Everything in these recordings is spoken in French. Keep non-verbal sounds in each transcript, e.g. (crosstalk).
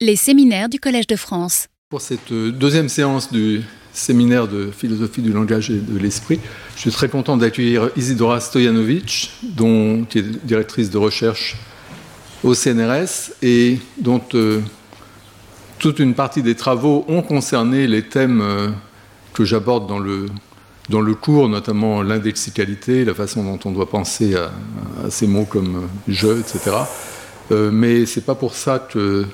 Les séminaires du Collège de France. Pour cette euh, deuxième séance du séminaire de philosophie du langage et de l'esprit, je suis très content d'accueillir Isidora Stojanovic, dont, qui est directrice de recherche au CNRS et dont euh, toute une partie des travaux ont concerné les thèmes euh, que j'aborde dans le, dans le cours, notamment l'indexicalité, la façon dont on doit penser à, ces mots comme je, etc. mais ce n'est pas pour ça que euh,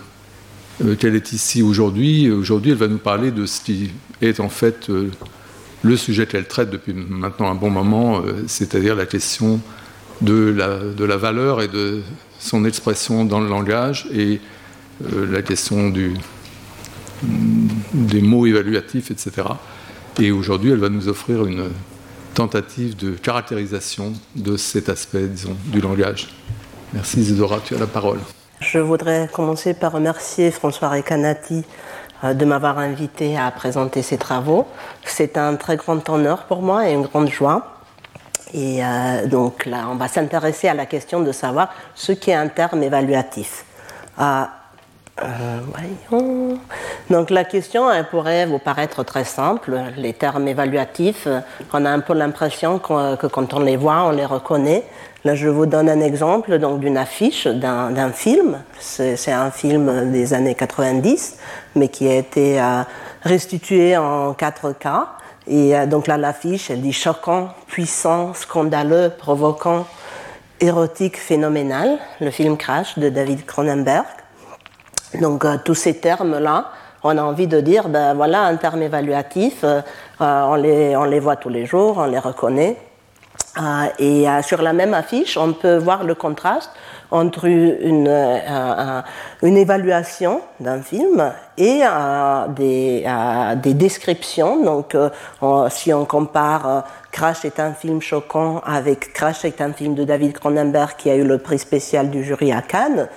qu'elle est ici aujourd'hui. Aujourd'hui, elle va nous parler de ce qui est en fait euh, le sujet qu'elle traite depuis maintenant un bon moment, euh, c'est-à-dire la question de la, valeur et de son expression dans le langage et la question des mots évaluatifs, etc. Et aujourd'hui, elle va nous offrir une tentative de caractérisation de cet aspect, disons, du langage. Merci Isidora, tu as la parole. Je voudrais commencer par remercier François Recanati euh, de m'avoir invité à présenter ses travaux. C'est un très grand honneur pour moi et une grande joie. Et euh, donc là, on va s'intéresser à la question de savoir ce qu'est un terme évaluatif. Euh, voyons. Donc la question elle pourrait vous paraître très simple. Les termes évaluatifs, on a un peu l'impression que quand on les voit, on les reconnaît. Là, je vous donne un exemple donc d'une affiche d'un film. C'est un film des années 90, mais qui a été euh, restitué en 4K. Et euh, donc là, l'affiche, elle dit choquant, puissant, scandaleux, provoquant, érotique, phénoménal. Le film Crash de David Cronenberg. Donc euh, tous ces termes-là, on a envie de dire, ben voilà, un terme évaluatif, on, les, on les voit tous les jours, on les reconnaît. Euh, et euh, sur la même affiche, on peut voir le contraste entre une, euh, une évaluation d'un film et des, des, descriptions. Donc, si on compare Crash est un film choquant avec Crash est un film de David Cronenberg qui a eu le prix spécial du jury à Cannes,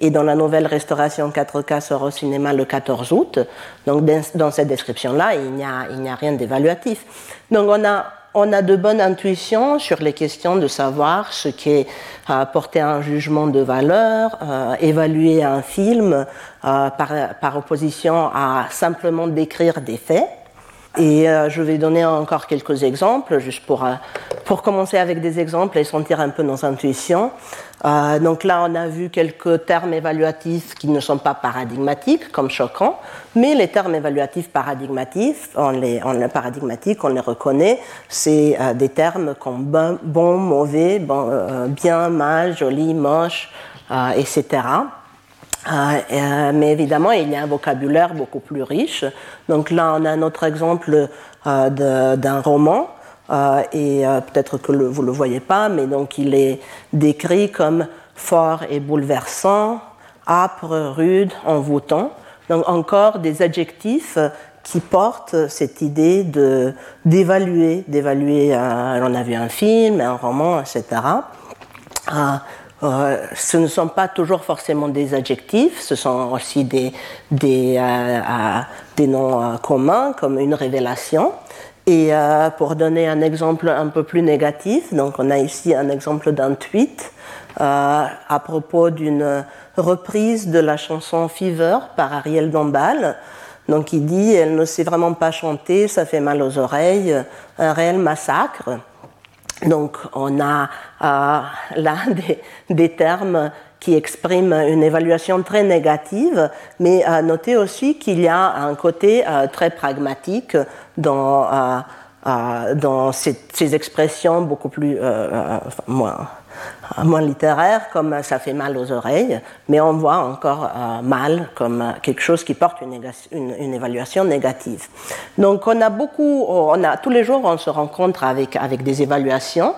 et dans la nouvelle restauration 4K sort au cinéma le 14 août. Donc, dans cette description-là, il n'y a, a rien d'évaluatif. Donc, on a on a de bonnes intuitions sur les questions de savoir ce qu'est euh, porter un jugement de valeur, euh, évaluer un film euh, par, par, opposition à simplement décrire des faits. Et je vais donner encore quelques exemples, juste pour, pour commencer avec des exemples et sentir un peu nos intuitions. Euh, donc là, on a vu quelques termes évaluatifs qui ne sont pas paradigmatiques, comme choquants, mais les termes évaluatifs paradigmatiques, on les, on les paradigmatiques, on les reconnaît, c'est euh, des termes comme bon, mauvais, euh, bien, mal, joli, moche, etc. mais évidemment, il y a un vocabulaire beaucoup plus riche. Donc là, on a un autre exemple d'un roman euh, et euh, peut-être que vous ne le voyez pas, mais donc il est décrit comme fort et bouleversant, âpre, rude, envoûtant. Donc encore des adjectifs qui portent cette idée de d'évaluer, d'évaluer. on a vu un film, un roman, etc. Euh, ce ne sont pas toujours forcément des adjectifs, ce sont aussi des, des, des noms communs comme une révélation. Et euh, pour donner un exemple un peu plus négatif, donc on a ici un exemple d'un tweet euh, à propos d'une reprise de la chanson Fever par Ariel Dombal. Donc il dit elle ne sait vraiment pas chanter, ça fait mal aux oreilles, un réel massacre. Donc on a euh, là (laughs) des, des termes qui exprime une évaluation très négative, mais à noter aussi qu'il y a un côté euh, très pragmatique dans, euh, euh, dans ces, ces, expressions beaucoup plus moins, moins littéraires, comme ça fait mal aux oreilles, mais on voit encore mal comme quelque chose qui porte une, une, évaluation négative. Donc on a beaucoup, on a tous les jours on se rencontre avec avec des évaluations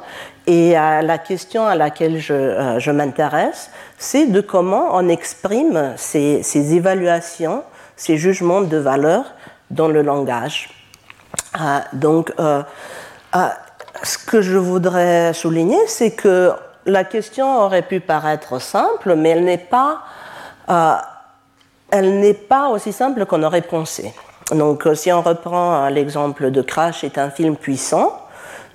et la question à laquelle je, euh, je m'intéresse, c'est de comment on exprime ces, ces, évaluations, ces jugements de valeur dans le langage. Euh, donc, euh, ce que je voudrais souligner, c'est que la question aurait pu paraître simple, mais elle n'est pas, elle n'est pas aussi simple qu'on aurait pensé. Donc, si on reprend l'exemple de Crash, est un film puissant.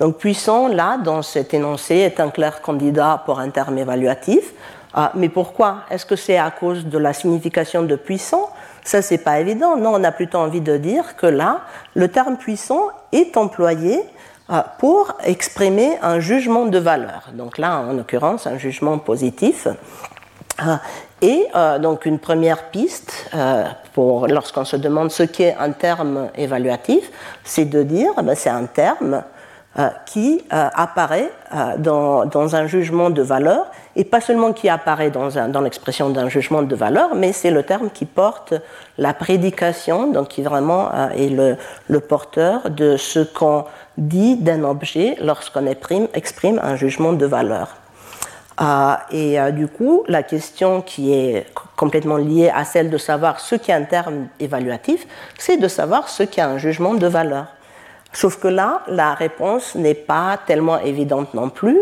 Donc puissant, là, dans cet énoncé, est un clair candidat pour un terme évaluatif. Ah, mais pourquoi? Est-ce que c'est à cause de la signification de puissant? Ça, c'est pas évident. Non, on a plutôt envie de dire que là, le terme puissant est employé euh, pour exprimer un jugement de valeur. Donc là, en l'occurrence, un jugement positif. Euh, et euh, donc une première piste pour lorsqu'on se demande ce qu'est un terme évaluatif, c'est de dire ben, c'est un terme euh, qui euh, apparaît euh, dans, un jugement de valeur, et pas seulement qui apparaît dans, l'expression d'un jugement de valeur, mais c'est le terme qui porte la prédication, donc qui vraiment est le, porteur de ce qu'on dit d'un objet lorsqu'on exprime, un jugement de valeur. et du coup, la question qui est complètement liée à celle de savoir ce qu'est un terme évaluatif, c'est de savoir ce qu'est un jugement de valeur. Sauf que là, la réponse n'est pas tellement évidente non plus.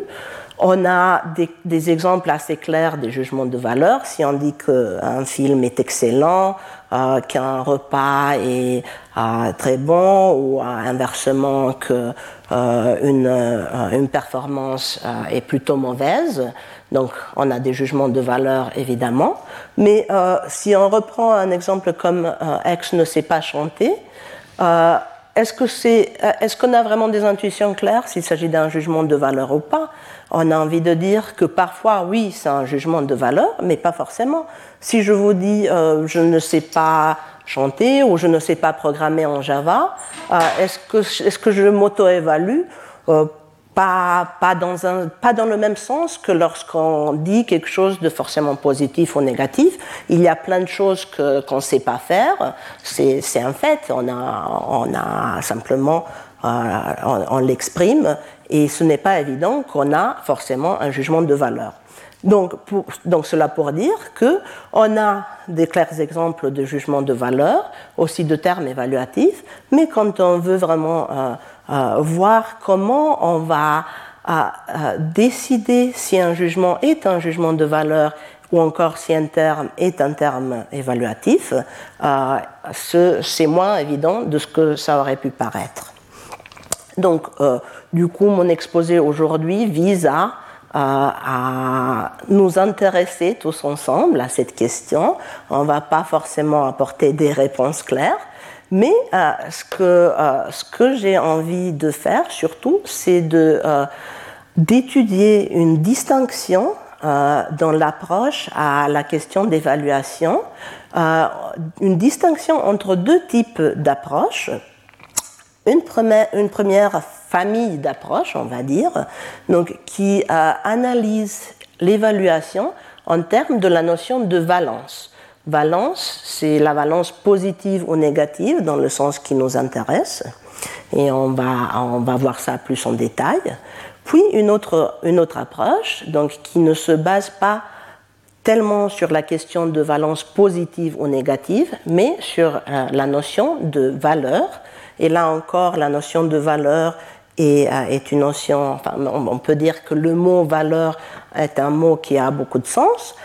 On a des, exemples assez clairs des jugements de valeur. Si on dit qu'un film est excellent, euh, qu'un repas est euh, très bon, ou euh, inversement qu'une une performance est plutôt mauvaise, donc on a des jugements de valeur évidemment. Mais si on reprend un exemple comme X ne sait pas chanter, est-ce qu'on a vraiment des intuitions claires s'il s'agit d'un jugement de valeur ou pas? On a envie de dire que parfois, oui, c'est un jugement de valeur, mais pas forcément. Si je vous dis euh, je ne sais pas chanter ou je ne sais pas programmer en Java, euh, est-ce que, est que, je m'auto-évalue pas, dans un, pas dans le même sens que lorsqu'on dit quelque chose de forcément positif ou négatif. Il y a plein de choses qu'on ne sait pas faire. C'est un fait. On a, on a simplement, on, l'exprime et ce n'est pas évident qu'on a forcément un jugement de valeur. Donc, donc cela pour dire que on a des clairs exemples de jugement de valeur, aussi de termes évaluatifs, mais quand on veut vraiment euh, euh, voir comment on va euh, décider si un jugement est un jugement de valeur ou encore si un terme est un terme évaluatif, c'est moins évident de ce que ça aurait pu paraître. Donc, du coup, mon exposé aujourd'hui vise à, nous intéresser tous ensemble à cette question. On ne va pas forcément apporter des réponses claires, mais euh, ce que, euh, que j'ai envie de faire surtout, c'est de, euh, d'étudier une distinction dans l'approche à la question d'évaluation, une distinction entre deux types d'approches. Une première, famille d'approches, on va dire, donc, qui analyse l'évaluation en termes de la notion de valence valence, c'est la valence positive ou négative dans le sens qui nous intéresse. Et on va, on va voir ça plus en détail. Puis une autre, une autre approche, donc qui ne se base pas tellement sur la question de valence positive ou négative, mais sur euh, la notion de valeur. Et là encore, la notion de valeur est, euh, une notion, enfin, on peut dire que le mot valeur est un mot qui a beaucoup de sens,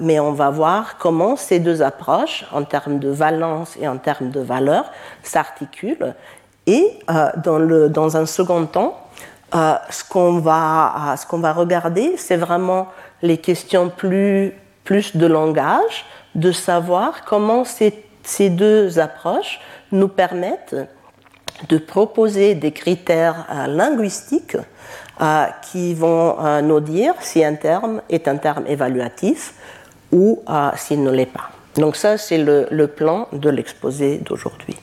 mais on va voir comment ces deux approches, en termes de valence et en termes de valeur, s'articulent. Et euh, dans, le, dans, un second temps, euh, ce qu'on va, qu'on va, regarder, c'est vraiment les questions plus, plus de langage, de savoir comment ces, ces deux approches nous permettent de proposer des critères euh, linguistiques euh, qui vont euh, nous dire si un terme est un terme évaluatif ou s'il ne l'est pas. Donc ça, c'est le, plan de l'exposé d'aujourd'hui.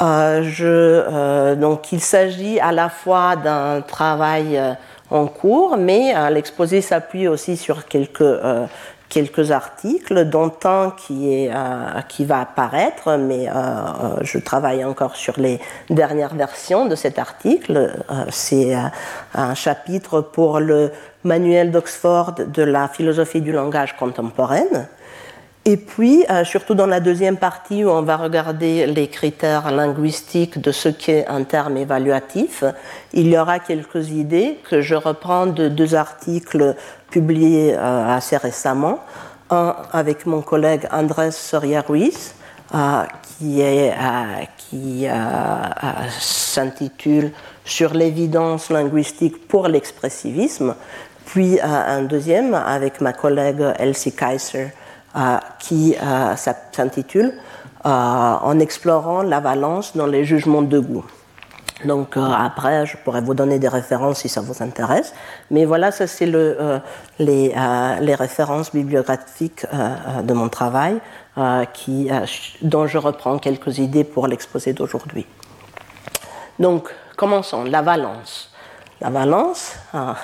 donc il s'agit à la fois d'un travail en cours, mais l'exposé s'appuie aussi sur quelques quelques articles, dont un qui, est, euh, qui va apparaître, mais euh, euh, je travaille encore sur les dernières versions de cet article. C'est un chapitre pour le manuel d'Oxford de la philosophie du langage contemporaine. Et puis, surtout dans la deuxième partie où on va regarder les critères linguistiques de ce qu'est un terme évaluatif, il y aura quelques idées que je reprends de deux articles publié euh, assez récemment, un avec mon collègue Andrés Soria Ruiz, euh, qui, euh, qui s'intitule Sur l'évidence linguistique pour l'expressivisme, puis un deuxième avec ma collègue Elsie Kaiser qui s'intitule En explorant la valence dans les jugements de goût. Donc après, je pourrais vous donner des références si ça vous intéresse. Mais voilà, ça c'est le, les, les, références bibliographiques de mon travail dont je reprends quelques idées pour l'exposé d'aujourd'hui. Donc, commençons. La valence. La valence, ah,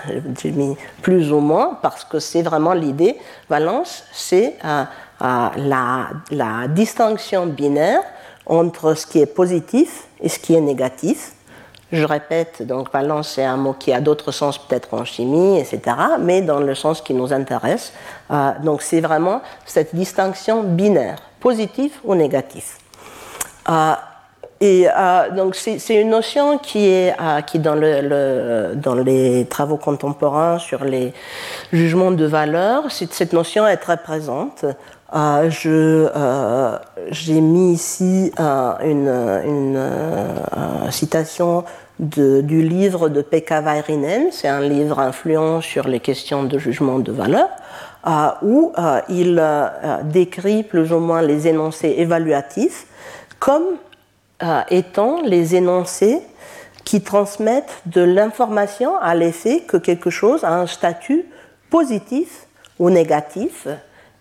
j'ai mis plus ou moins parce que c'est vraiment l'idée. Valence, c'est euh, euh, la, distinction binaire entre ce qui est positif et ce qui est négatif. Je répète, donc valence, c'est un mot qui a d'autres sens peut-être en chimie, etc., mais dans le sens qui nous intéresse. Euh, donc c'est vraiment cette distinction binaire, positif ou négatif. Et euh, donc c'est une notion qui est euh, qui dans, le, dans les travaux contemporains sur les jugements de valeur, cette notion est très présente. Euh, je j'ai mis ici une, une citation du livre de Pekka Vairinen, c'est un livre influent sur les questions de jugement de valeur, où il décrit plus ou moins les énoncés évaluatifs comme euh, étant les énoncés qui transmettent de l'information à l'effet que quelque chose a un statut positif ou négatif,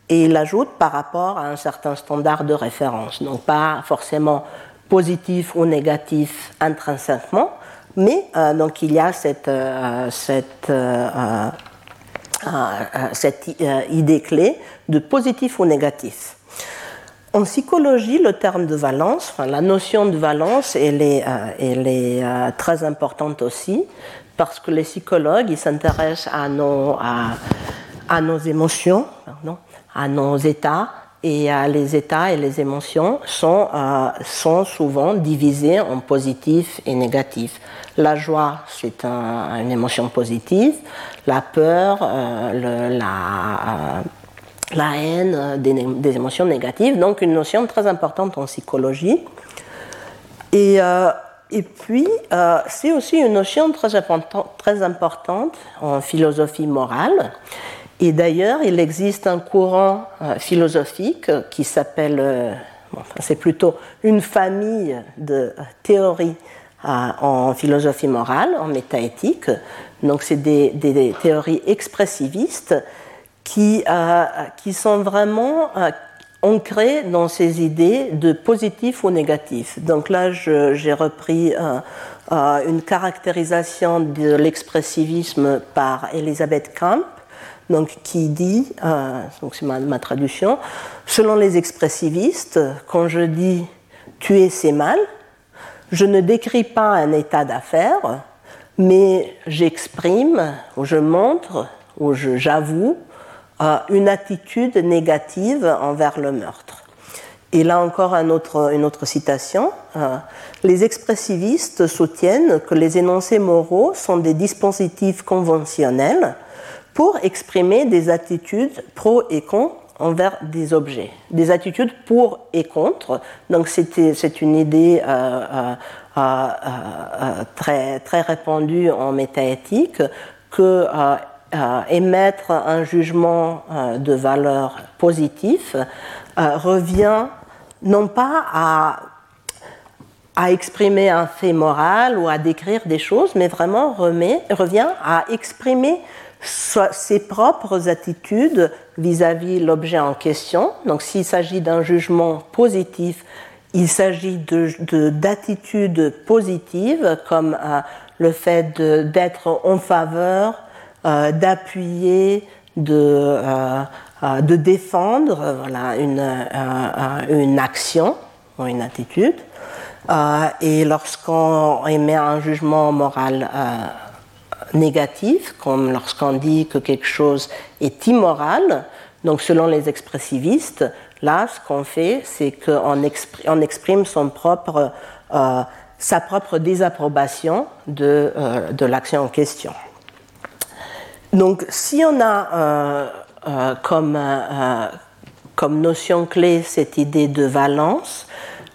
et il ajoute par rapport à un certain standard de référence. Donc pas forcément positif ou négatif intrinsèquement, mais euh, donc il y a cette, euh, cette, cette idée clé de positif ou négatif. En psychologie, le terme de valence, enfin, la notion de valence, elle est, euh, euh, très importante aussi, parce que les psychologues, ils s'intéressent à nos, à nos émotions, pardon, à nos états, et euh, les états et les émotions sont, sont souvent divisés en positif et négatif. La joie, c'est un, une émotion positive, la peur, le, la la haine, euh, des, émotions négatives, donc une notion très importante en psychologie. Et, euh, et puis, euh, c'est aussi une notion très, important, très importante en philosophie morale. Et d'ailleurs, il existe un courant philosophique qui s'appelle, c'est plutôt une famille de théories en philosophie morale, en métaéthique. Donc, c'est des, théories expressivistes qui, euh, qui sont vraiment euh, ancrés dans ces idées de positif ou négatif. Donc là, j'ai repris euh, une caractérisation de l'expressivisme par Elisabeth Kamp, donc, qui dit, donc c'est ma, traduction, selon les expressivistes, quand je dis tuer c'est mal, je ne décris pas un état d'affaires, mais j'exprime, ou je montre, ou j'avoue une attitude négative envers le meurtre. Et là encore une autre citation. Euh, les expressivistes soutiennent que les énoncés moraux sont des dispositifs conventionnels pour exprimer des attitudes pro et contre envers des objets. Des attitudes pour et contre. Donc c'est une idée euh, euh, très, très répandue en métaéthique que euh, émettre un jugement euh, de valeur positif euh, revient non pas à, à, exprimer un fait moral ou à décrire des choses, mais vraiment remet, revient à exprimer ses propres attitudes vis-à-vis de l'objet en question. Donc s'il s'agit d'un jugement positif, il s'agit d'attitudes de, positives comme le fait d'être en faveur euh, d'appuyer, de, euh, euh, de défendre voilà, une, une action ou une attitude. et lorsqu'on émet un jugement moral négatif, comme lorsqu'on dit que quelque chose est immoral, donc selon les expressivistes, là, ce qu'on fait, c'est qu'on exprime, exprime son propre, sa propre désapprobation de, de l'action en question. Donc, si on a euh, euh, comme, euh, notion clé cette idée de valence,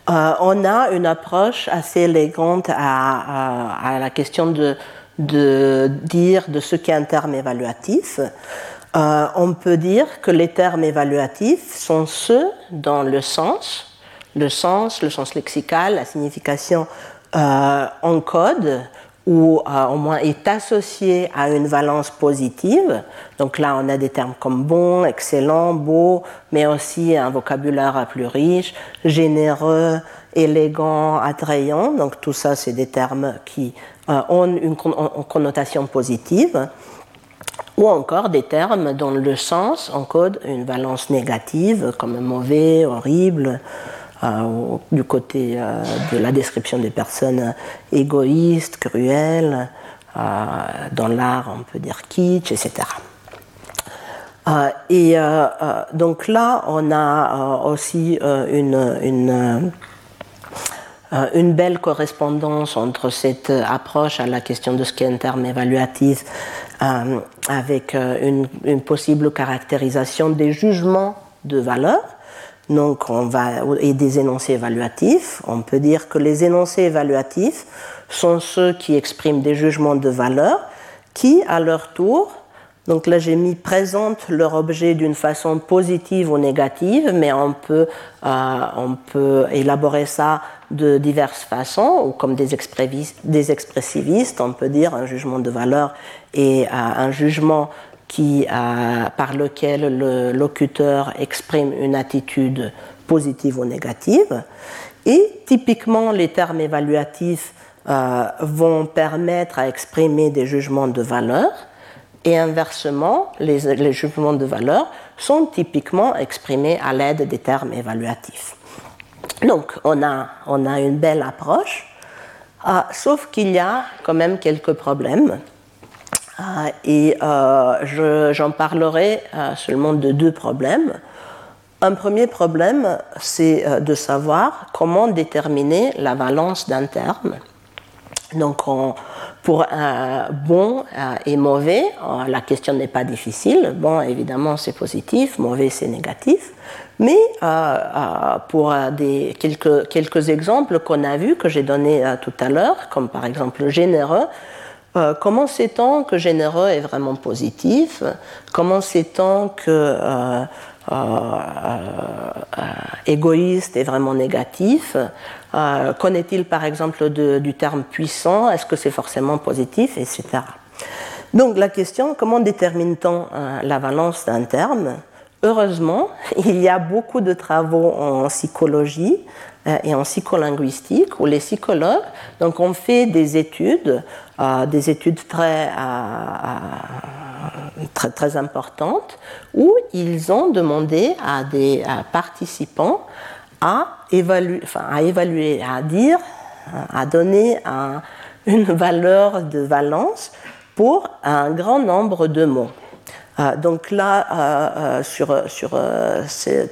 on a une approche assez élégante à, la question de, de dire de ce qu'est un terme évaluatif, euh, on peut dire que les termes évaluatifs sont ceux dont le sens, le sens, le sens lexical, la signification euh, en code ou euh, au moins est associé à une valence positive. Donc là, on a des termes comme bon, excellent, beau, mais aussi un vocabulaire plus riche, généreux, élégant, attrayant. Donc tout ça, c'est des termes qui ont une connotation positive ou encore des termes dont le sens encode une valence négative, comme mauvais, horrible, euh, du côté euh, de la description des personnes égoïstes, cruelles, euh, dans l'art on peut dire kitsch, etc. et donc là, on a aussi une une belle correspondance entre cette approche à la question de ce qu'est un terme évaluatif euh, avec euh, une, possible caractérisation des jugements de valeur. Donc, on va, et des énoncés évaluatifs. On peut dire que les énoncés évaluatifs sont ceux qui expriment des jugements de valeur qui, à leur tour, donc là, j'ai mis présente leur objet d'une façon positive ou négative, mais on peut, euh, on peut élaborer ça de diverses façons, ou comme des, expressivistes, on peut dire un jugement de valeur et euh, un jugement qui, euh, par lequel le locuteur exprime une attitude positive ou négative. Et typiquement, les termes évaluatifs vont permettre à exprimer des jugements de valeur et inversement, les, jugements de valeur sont typiquement exprimés à l'aide des termes évaluatifs. Donc, on a, on a une belle approche, euh, sauf qu'il y a quand même quelques problèmes. Euh, et euh, j'en parlerai seulement de deux problèmes. Un premier problème, c'est de savoir comment déterminer la valence d'un terme. Donc, on, pour un bon euh, et mauvais, euh, la question n'est pas difficile. Bon, évidemment, c'est positif, mauvais, c'est négatif. Mais euh, pour quelques, quelques exemples qu'on a vus, que j'ai donnés tout à l'heure, comme par exemple généreux, comment sait-on que généreux est vraiment positif? Comment sait-on que égoïste est vraiment négatif. Euh, Connaît-il par exemple du terme puissant? Est-ce que c'est forcément positif Etc. Donc la question, comment détermine-t-on euh, la valence d'un terme? Heureusement, (laughs) il y a beaucoup de travaux en psychologie euh, et en psycholinguistique où les psychologues donc, ont fait des études, des études très, très, très, importantes, où ils ont demandé à des participants à évaluer, enfin, à évaluer, à dire, à donner une valeur de valence pour un grand nombre de mots. Euh, donc là, euh, euh, sur, sur ces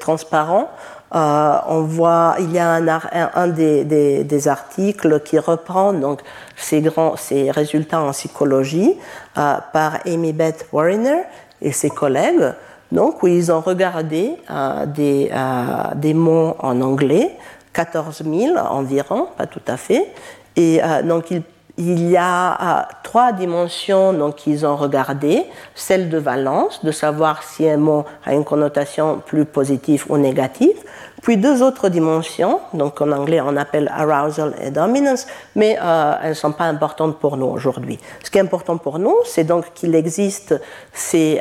transparents, on voit, il y a un, des, articles qui reprend donc ces, grands, ces résultats en psychologie par Amy Beth Warner et ses collègues donc où ils ont regardé euh, des, euh, des, mots en anglais, 14 000 environ, pas tout à fait. Et euh, donc il, il, y a trois dimensions donc qu'ils ont regardé, celle de valence, de savoir si un mot a une connotation plus positive ou négative, puis deux autres dimensions, donc en anglais on appelle arousal et dominance, mais elles ne sont pas importantes pour nous aujourd'hui. Ce qui est important pour nous, c'est donc qu'il existe ces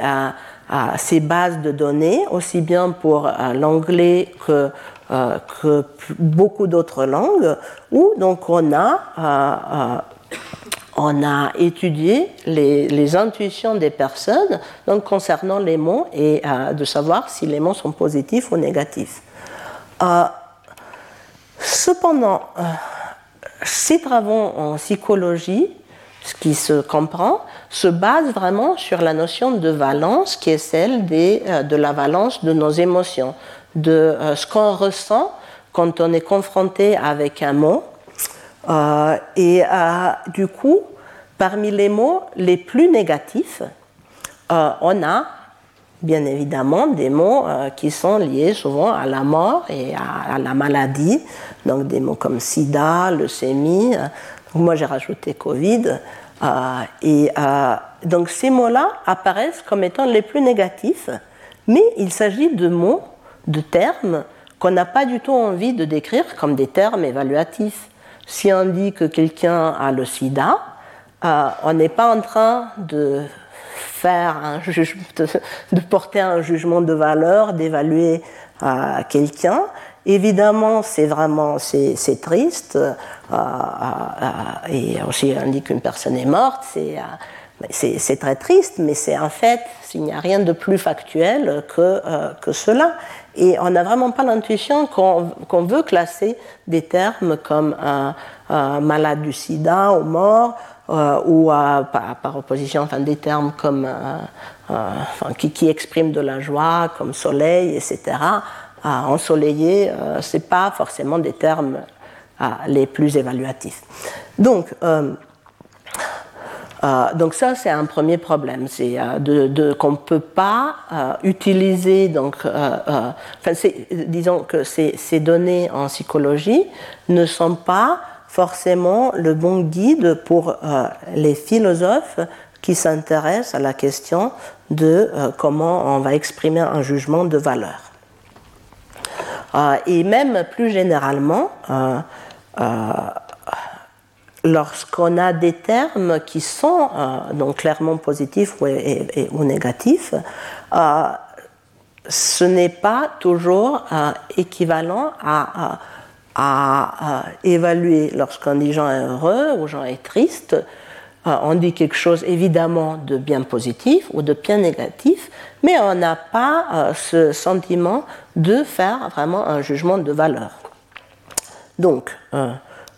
ces bases de données, aussi bien pour euh, l'anglais que, euh, que, beaucoup d'autres langues, où donc on a, euh, on a étudié les, intuitions des personnes concernant les mots et de savoir si les mots sont positifs ou négatifs. cependant, ces travaux en psychologie ce qui se comprend, se base vraiment sur la notion de valence qui est celle euh, de la valence de nos émotions, de euh, ce qu'on ressent quand on est confronté avec un mot. Euh, et du coup, parmi les mots les plus négatifs, on a bien évidemment des mots qui sont liés souvent à la mort et à, la maladie, donc des mots comme sida, leucémie, moi, j'ai rajouté Covid. et donc ces mots-là apparaissent comme étant les plus négatifs, mais il s'agit de mots, de termes qu'on n'a pas du tout envie de décrire comme des termes évaluatifs. Si on dit que quelqu'un a le sida, on n'est pas en train (laughs) de porter un jugement de valeur, d'évaluer euh, quelqu'un. Évidemment, c'est vraiment c'est, triste. Euh, euh, et aussi, on dit qu'une personne est morte, c'est, très triste, mais c'est en fait, il n'y a rien de plus factuel que cela. Et on n'a vraiment pas l'intuition qu'on, veut classer des termes comme malade du sida ou mort euh, ou par, opposition enfin, des termes comme, euh, euh, qui, qui, expriment de la joie, comme soleil, etc. ensoleillé, ce n'est pas forcément des termes les plus évaluatifs. Donc, donc ça, c'est un premier problème, c'est de, qu'on ne peut pas utiliser, donc, disons que ces, ces, données en psychologie ne sont pas forcément le bon guide pour euh, les philosophes qui s'intéressent à la question de euh, comment on va exprimer un jugement de valeur. Euh, et même plus généralement, lorsqu'on a des termes qui sont donc clairement positifs ou, négatifs, ce n'est pas toujours équivalent à évaluer lorsqu'on dit Jean est heureux ou Jean est triste. Euh, on dit quelque chose évidemment de bien positif ou de bien négatif, mais on n'a pas euh, ce sentiment de faire vraiment un jugement de valeur. Donc, euh,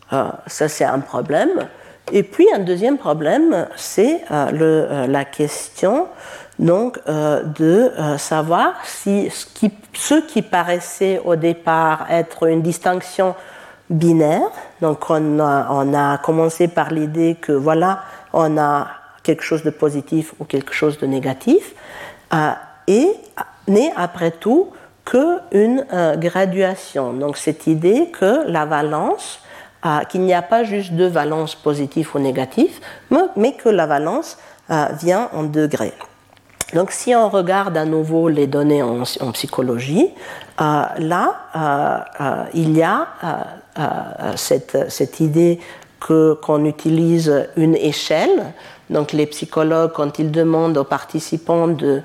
ça c'est un problème. Et puis un deuxième problème, c'est la question donc euh, de euh, savoir si ce qui, ce qui, paraissait au départ être une distinction binaire, donc on a, on a commencé par l'idée que voilà, on a quelque chose de positif ou quelque chose de négatif, euh, et n'est après tout qu'une graduation. Donc cette idée que la valence, qu'il n'y a pas juste deux valences positives ou négatives, mais que la valence vient en degrés. Donc si on regarde à nouveau les données en, psychologie, euh, là, euh, euh, il y a cette, cette, idée qu'on utilise une échelle. Donc les psychologues, quand ils demandent aux participants de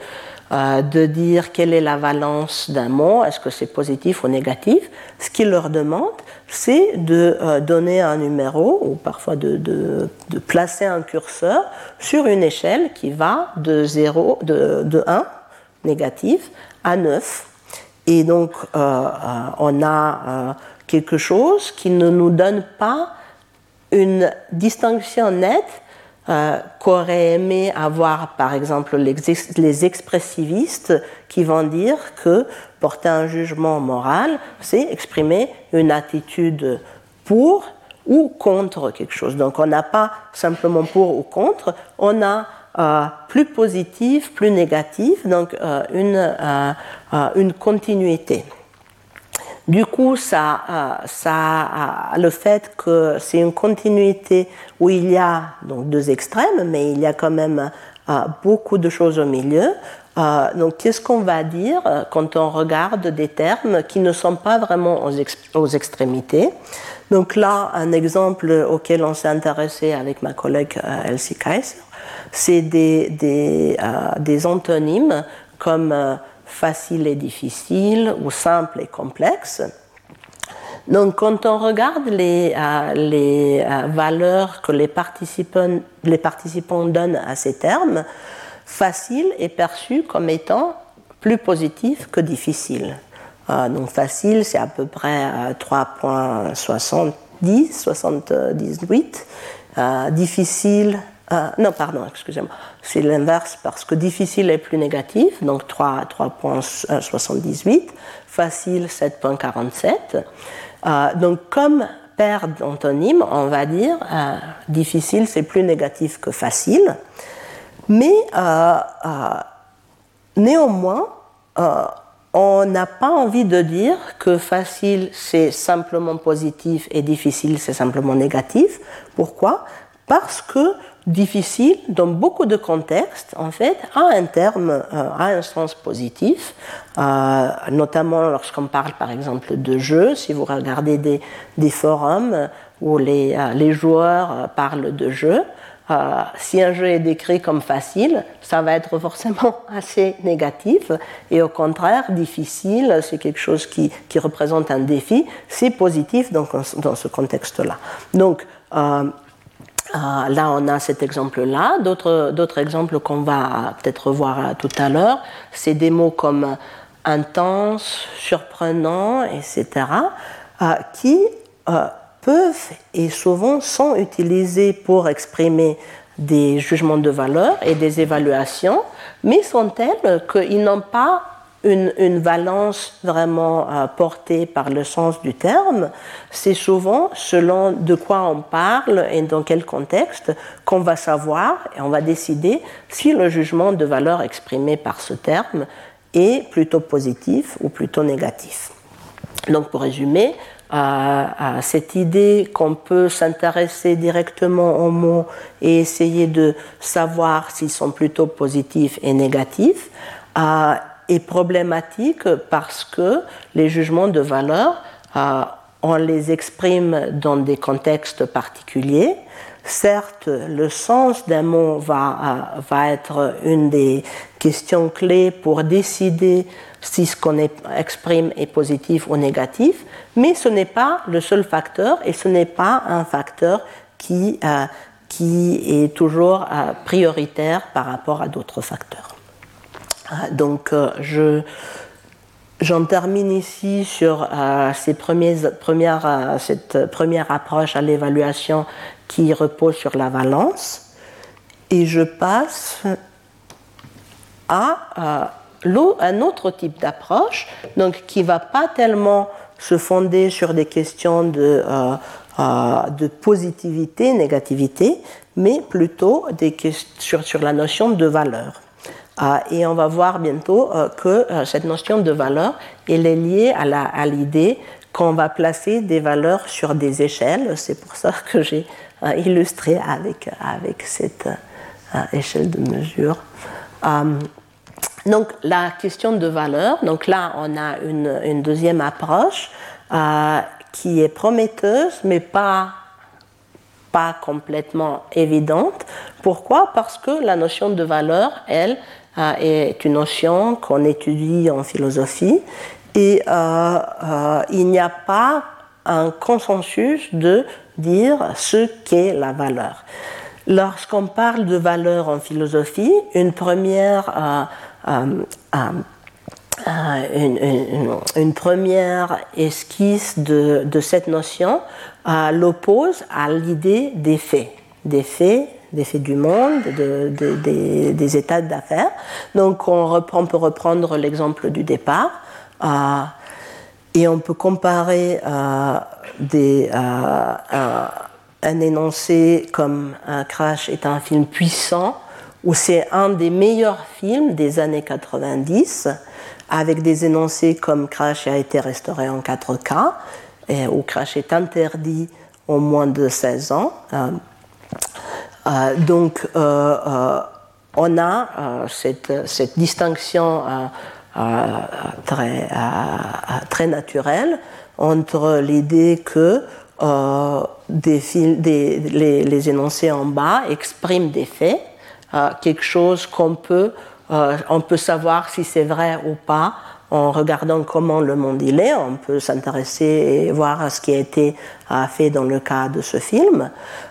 euh, de dire quelle est la valence d'un mot, est-ce que c'est positif ou négatif. Ce qu'ils leur demandent, c'est de euh, donner un numéro ou parfois de, placer un curseur sur une échelle qui va de 0, de, de 1, négatif, à 9. Et donc, euh, on a quelque chose qui ne nous donne pas une distinction nette euh, qu'auraient aimé avoir, par exemple, les, expressivistes qui vont dire que porter un jugement moral, c'est exprimer une attitude pour ou contre quelque chose. Donc on n'a pas simplement pour ou contre, on a euh, plus positif, plus négatif, donc euh, une, une continuité. Du coup, ça, euh, ça, le fait que c'est une continuité où il y a donc deux extrêmes, mais il y a quand même euh, beaucoup de choses au milieu. Euh, donc, qu'est-ce qu'on va dire quand on regarde des termes qui ne sont pas vraiment aux, extrémités? Donc là, un exemple auquel on s'est intéressé avec ma collègue Elsie Kaiser, c'est des, des, antonymes comme facile et difficile ou simple et complexe. Donc quand on regarde les, euh, euh, valeurs que les participants, les participants donnent à ces termes, facile est perçu comme étant plus positif que difficile. Euh, donc facile, c'est à peu près 3.70, 78. difficile, non, pardon, excusez-moi. C'est l'inverse parce que difficile est plus négatif, donc 3,78. Facile, 7,47. Euh, donc, comme paire d'antonymes, on va dire euh, difficile, c'est plus négatif que facile. Mais euh, néanmoins, on n'a pas envie de dire que facile, c'est simplement positif et difficile, c'est simplement négatif. Pourquoi? Parce que difficile, dans beaucoup de contextes, en fait, a un terme, euh, a un sens positif, euh, notamment lorsqu'on parle, par exemple, de jeux. Si vous regardez des, forums où les, euh, les joueurs parlent de jeux, si un jeu est décrit comme facile, ça va être forcément (laughs) assez négatif, et au contraire, difficile, c'est quelque chose qui, qui, représente un défi, c'est positif dans, dans ce contexte-là. Donc, euh, là, on a cet exemple-là. D'autres exemples qu'on va peut-être voir tout à l'heure, c'est des mots comme intense, surprenant, etc., euh, qui euh, peuvent et souvent sont utilisés pour exprimer des jugements de valeur et des évaluations, mais sont tels qu'ils n'ont pas une, valence vraiment euh, portée par le sens du terme, c'est souvent selon de quoi on parle et dans quel contexte qu'on va savoir et on va décider si le jugement de valeur exprimé par ce terme est plutôt positif ou plutôt négatif. Donc pour résumer, euh, cette idée qu'on peut s'intéresser directement aux mots et essayer de savoir s'ils sont plutôt positifs et négatifs, euh, est problématique parce que les jugements de valeur, euh, on les exprime dans des contextes particuliers. Certes, le sens d'un mot va, euh, va être une des questions clés pour décider si ce qu'on exprime est positif ou négatif, mais ce n'est pas le seul facteur et ce n'est pas un facteur qui, euh, qui est toujours prioritaire par rapport à d'autres facteurs. Donc, euh, je, j'en termine ici sur euh, ces premières, euh, cette première approche à l'évaluation qui repose sur la valence. Et je passe à un autre type d'approche, donc qui ne va pas tellement se fonder sur des questions de, de positivité, négativité, mais plutôt des sur la notion de valeur. Ah, et on va voir bientôt euh, que euh, cette notion de valeur elle est liée à l'idée qu'on va placer des valeurs sur des échelles. C'est pour ça que j'ai euh, illustré avec, avec cette échelle de mesure. donc la question de valeur, donc là on a une, une deuxième approche qui est prometteuse mais pas pas complètement évidente. Pourquoi? Parce que la notion de valeur, elle, est une notion qu'on étudie en philosophie et euh, euh, il n'y a pas un consensus de dire ce qu'est la valeur. Lorsqu'on parle de valeur en philosophie, une première, une, première esquisse de, de cette notion l'oppose à l'idée des faits. Des faits des faits du monde, des, états d'affaires. Donc on, peut reprendre l'exemple du départ euh, et on peut comparer euh, euh, un énoncé comme Crash est un film puissant où c'est un des meilleurs films des années 90 avec des énoncés comme Crash a été restauré en 4K et où Crash est interdit au moins de 16 ans. Euh, donc, euh, euh, on a cette, distinction très, naturelle entre l'idée que les, énoncés en bas expriment des faits, quelque chose qu'on peut, on peut savoir si c'est vrai ou pas en regardant comment le monde il est, on peut s'intéresser et voir ce qui a été euh, fait dans le cas de ce film.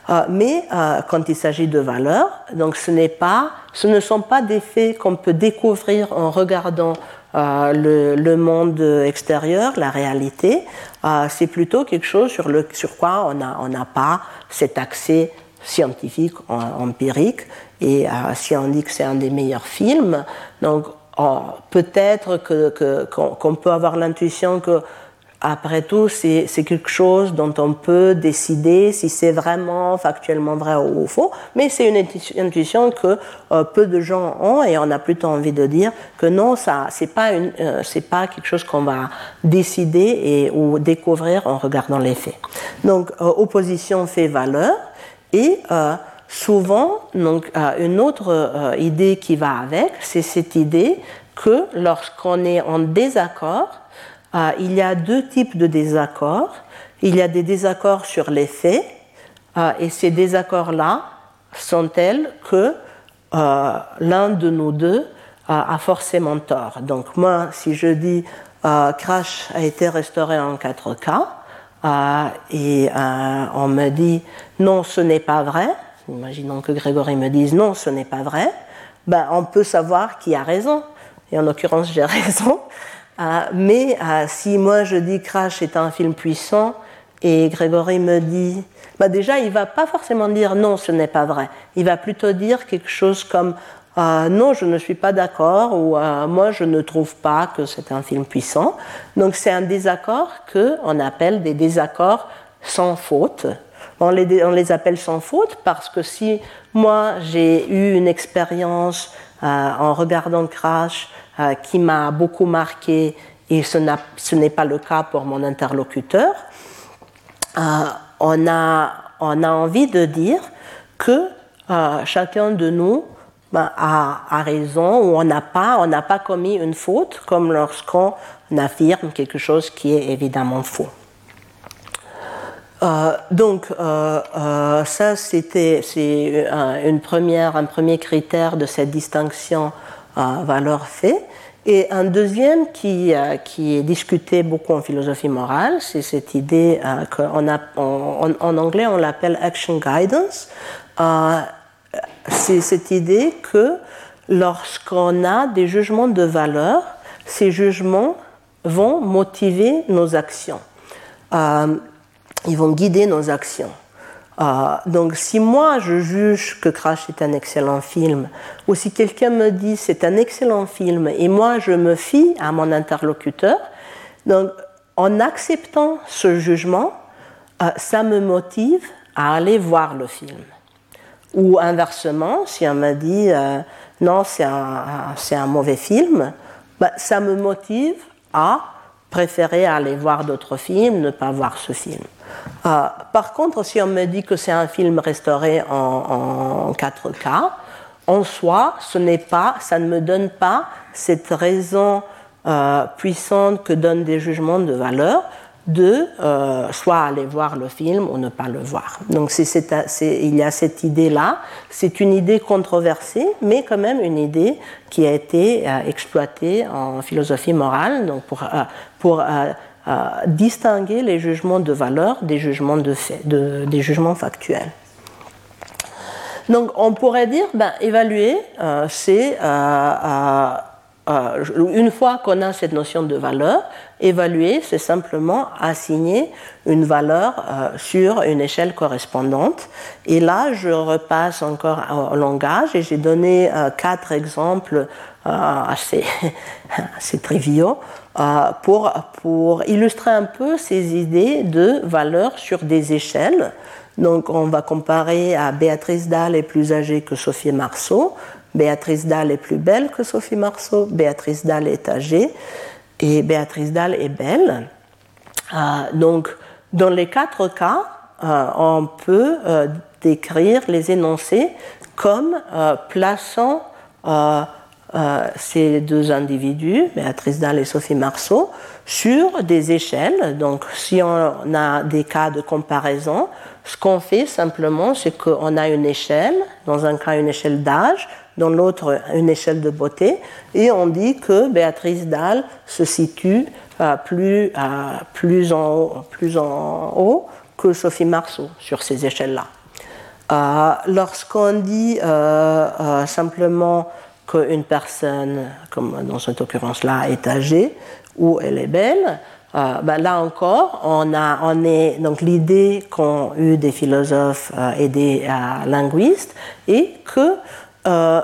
Euh, mais euh, quand il s'agit de valeurs, donc ce, pas, ce ne sont pas des faits qu'on peut découvrir en regardant le, monde extérieur, la réalité. c'est plutôt quelque chose sur, le, sur quoi on n'a pas cet accès scientifique, empirique. Et si on dit que c'est un des meilleurs films, donc peut-être qu'on peut avoir l'intuition que, après tout, c'est quelque chose dont on peut décider si c'est vraiment factuellement vrai ou faux, mais c'est une intuition que euh, peu de gens ont et on a plutôt envie de dire que non, ça, c'est pas euh, pas quelque chose qu'on va décider et ou découvrir en regardant les faits. Donc, euh, opposition fait valeur et souvent, donc, une autre idée qui va avec, c'est cette idée que lorsqu'on est en désaccord, il y a deux types de désaccords. Il y a des désaccords sur les faits, et ces désaccords-là sont tels que l'un de nous deux a forcément tort. Donc moi, si je dis euh, Crash a été restauré en 4K, euh, et euh, on me dit non, ce n'est pas vrai, imaginons que Grégory me dise non, ce n'est pas vrai, ben, on peut savoir qui a raison. Et en l'occurrence, j'ai (laughs) raison. mais si moi je dis Crash est un film puissant et Grégory me dit, ben déjà, il va pas forcément dire non, ce n'est pas vrai. Il va plutôt dire quelque chose comme euh, non, je ne suis pas d'accord ou moi je ne trouve pas que c'est un film puissant. Donc c'est un désaccord qu'on appelle des désaccords sans faute. On les, appelle sans faute parce que si moi j'ai eu une expérience euh, en regardant Crash qui m'a beaucoup marqué et ce n'est pas le cas pour mon interlocuteur, on a, on, a, envie de dire que chacun de nous ben, a, raison ou on n'a pas, on n'a pas commis une faute, comme lorsqu'on affirme quelque chose qui est évidemment faux. Euh, donc euh, euh, ça c'était c'est une première, un premier critère de cette distinction valeur-fait. Et un deuxième qui, qui, est discuté beaucoup en philosophie morale, c'est cette idée qu'en en, en, anglais on l'appelle action guidance c'est cette idée que lorsqu'on a des jugements de valeur, ces jugements vont motiver nos actions. Ils vont guider nos actions. Euh, donc si moi je juge que Crash est un excellent film, ou si quelqu'un me dit c'est un excellent film, et moi je me fie à mon interlocuteur, donc en acceptant ce jugement, euh, ça me motive à aller voir le film. Ou inversement, si on m'a dit euh, non, c'est un, un, mauvais film, bah, ça me motive à préférer aller voir d'autres films, ne pas voir ce film. Euh, par contre, si on me dit que c'est un film restauré en, 4K, en soi, ce n'est pas, ça ne me donne pas cette raison euh, puissante que donnent des jugements de valeur de euh, soit aller voir le film ou ne pas le voir. Donc il y a cette idée-là. C'est une idée controversée, mais quand même une idée qui a été exploitée en philosophie morale donc pour, euh, distinguer les jugements de valeur des jugements, de fait, des jugements factuels. Donc on pourrait dire, ben, évaluer, c'est euh, une fois qu'on a cette notion de valeur, évaluer, c'est simplement assigner une valeur euh, sur une échelle correspondante. Et là, je repasse encore au langage et j'ai donné euh, quatre exemples assez, (laughs) assez triviaux pour, pour illustrer un peu ces idées de valeur sur des échelles. Donc, on va comparer à Béatrice Dalle est plus âgée que Sophie Marceau. Béatrice Dalle est plus belle que Sophie Marceau, Béatrice Dalle est âgée et Béatrice Dalle est belle. Euh, donc, dans les quatre cas, euh, on peut euh, décrire les énoncés comme plaçant ces deux individus, Béatrice Dalle et Sophie Marceau, sur des échelles. Donc, si on a des cas de comparaison, ce qu'on fait simplement, c'est qu'on a une échelle, dans un cas une échelle d'âge, dans l'autre une échelle de beauté, et on dit que Béatrice Dalle se situe euh, plus, euh, plus, en haut, plus en haut que Sophie Marceau sur ces échelles-là. Euh, lorsqu'on dit simplement qu'une personne, comme dans cette occurrence-là, est âgée ou elle est belle, ben là encore, on, a, on est donc l'idée qu'ont eu des philosophes et des linguistes et que euh,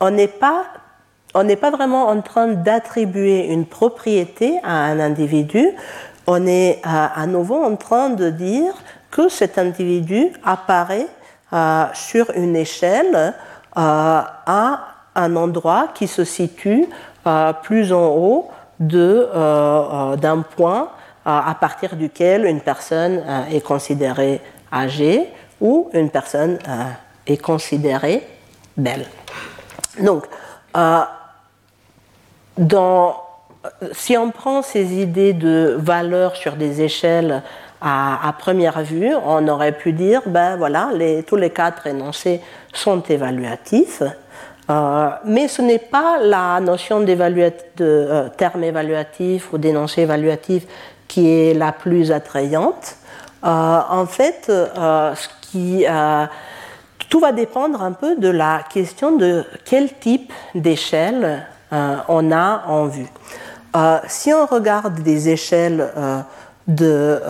on n'est pas on n'est pas vraiment en train d'attribuer une propriété à un individu, on est euh, à, nouveau en train de dire que cet individu apparaît euh, sur une échelle à un endroit qui se situe plus en haut d'un point à partir duquel une personne est considérée âgée ou une personne est considérée belle. Donc, dans, si on prend ces idées de valeur sur des échelles à, première vue, on aurait pu dire, ben voilà, tous les quatre énoncés sont évaluatifs, euh, mais ce n'est pas la notion de euh, terme évaluatif ou d'énoncé évaluatif qui est la plus attrayante. Euh, en fait, ce qui, tout va dépendre un peu de la question de quel type d'échelle on a en vue. si on regarde des échelles de,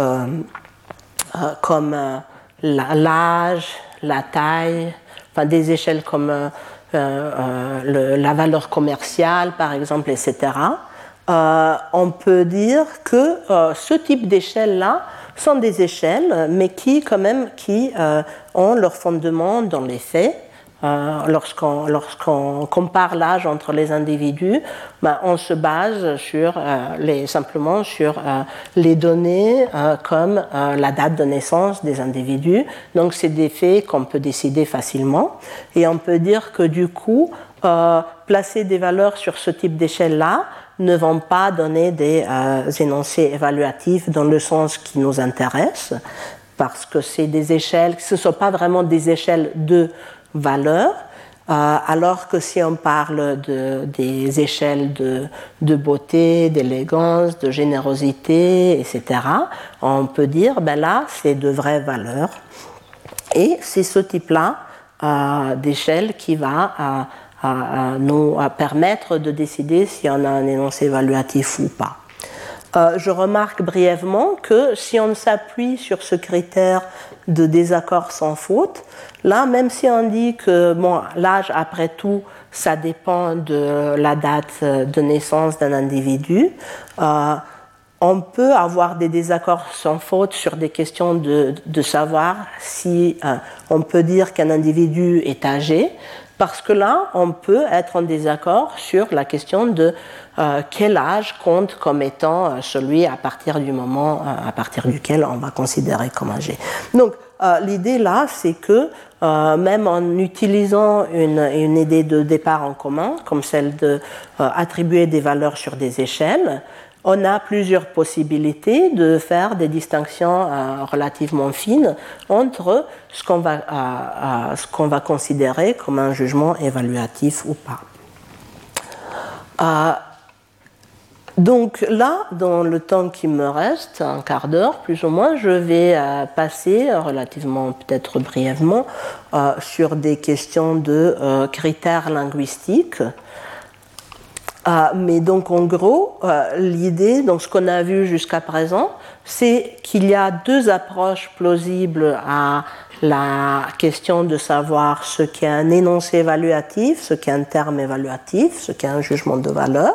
comme l'âge, la taille, enfin des échelles comme euh, euh, la valeur commerciale, par exemple, etc., euh, on peut dire que ce type d'échelles-là sont des échelles, mais qui, quand même, qui ont leur fondement dans les faits euh, lorsqu'on compare l'âge entre les individus, ben, on se base sur, euh, les, simplement sur euh, les données comme la date de naissance des individus. Donc c'est des faits qu'on peut décider facilement. Et on peut dire que du coup, placer des valeurs sur ce type d'échelle-là ne vont pas donner des énoncés évaluatifs dans le sens qui nous intéresse, parce que c'est des échelles, ce ne sont pas vraiment des échelles de valeur, euh, alors que si on parle de, des échelles de, de beauté, d'élégance, de générosité, etc., on peut dire, ben là, c'est de vraies valeurs. Et c'est ce type-là euh, d'échelle qui va euh, nous permettre de décider si on a un énoncé évaluatif ou pas. je remarque brièvement que si on s'appuie sur ce critère de désaccord sans faute, Là, même si on dit que bon, l'âge, après tout, ça dépend de la date de naissance d'un individu, euh, on peut avoir des désaccords sans faute sur des questions de, savoir si euh, on peut dire qu'un individu est âgé, parce que là, on peut être en désaccord sur la question de euh, quel âge compte comme étant celui à partir du moment à partir duquel on va considérer comme âgé. Donc, l'idée là, c'est que euh, même en utilisant une, idée de départ en commun, comme celle d'attribuer euh, des valeurs sur des échelles, on a plusieurs possibilités de faire des distinctions euh, relativement fines entre ce qu'on va, qu'on va, considérer comme un jugement évaluatif ou pas. Donc là, dans le temps qui me reste, un quart d'heure plus ou moins, je vais euh, passer relativement peut-être brièvement euh, sur des questions de euh, critères linguistiques. Mais donc en gros, l'idée, donc ce qu'on a vu jusqu'à présent, c'est qu'il y a deux approches plausibles à la question de savoir ce qu'est un énoncé évaluatif, ce qu'est un terme évaluatif, ce qu'est un jugement de valeur.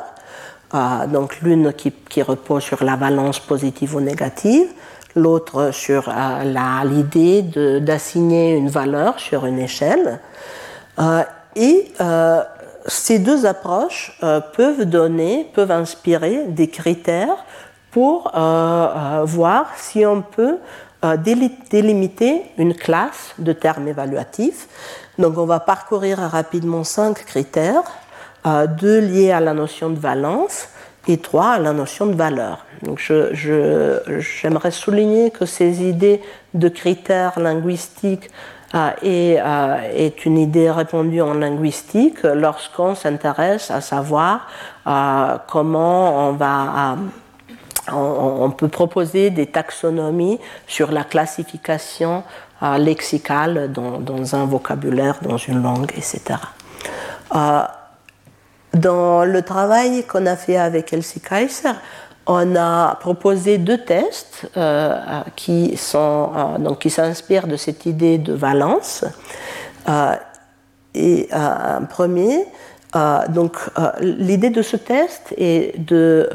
Euh, donc l'une qui, repose sur la balance positive ou négative, l'autre sur euh, l'idée d'assigner une valeur sur une échelle. Euh, et ces deux approches peuvent donner, peuvent inspirer des critères pour voir si on peut délimiter une classe de termes évaluatifs. Donc on va parcourir rapidement cinq critères deux liés à la notion de valence et trois à la notion de valeur. Donc j'aimerais souligner que ces idées de critères linguistiques euh, euh, est, une idée répandue en linguistique lorsqu'on s'intéresse à savoir euh, comment on va on, peut proposer des taxonomies sur la classification lexicale dans, un vocabulaire, dans une langue, etc. Dans le travail qu'on a fait avec Elsie Kaiser, on a proposé deux tests euh, euh, qui s'inspirent de cette idée de valence. Euh, et premier, donc l'idée de ce test est de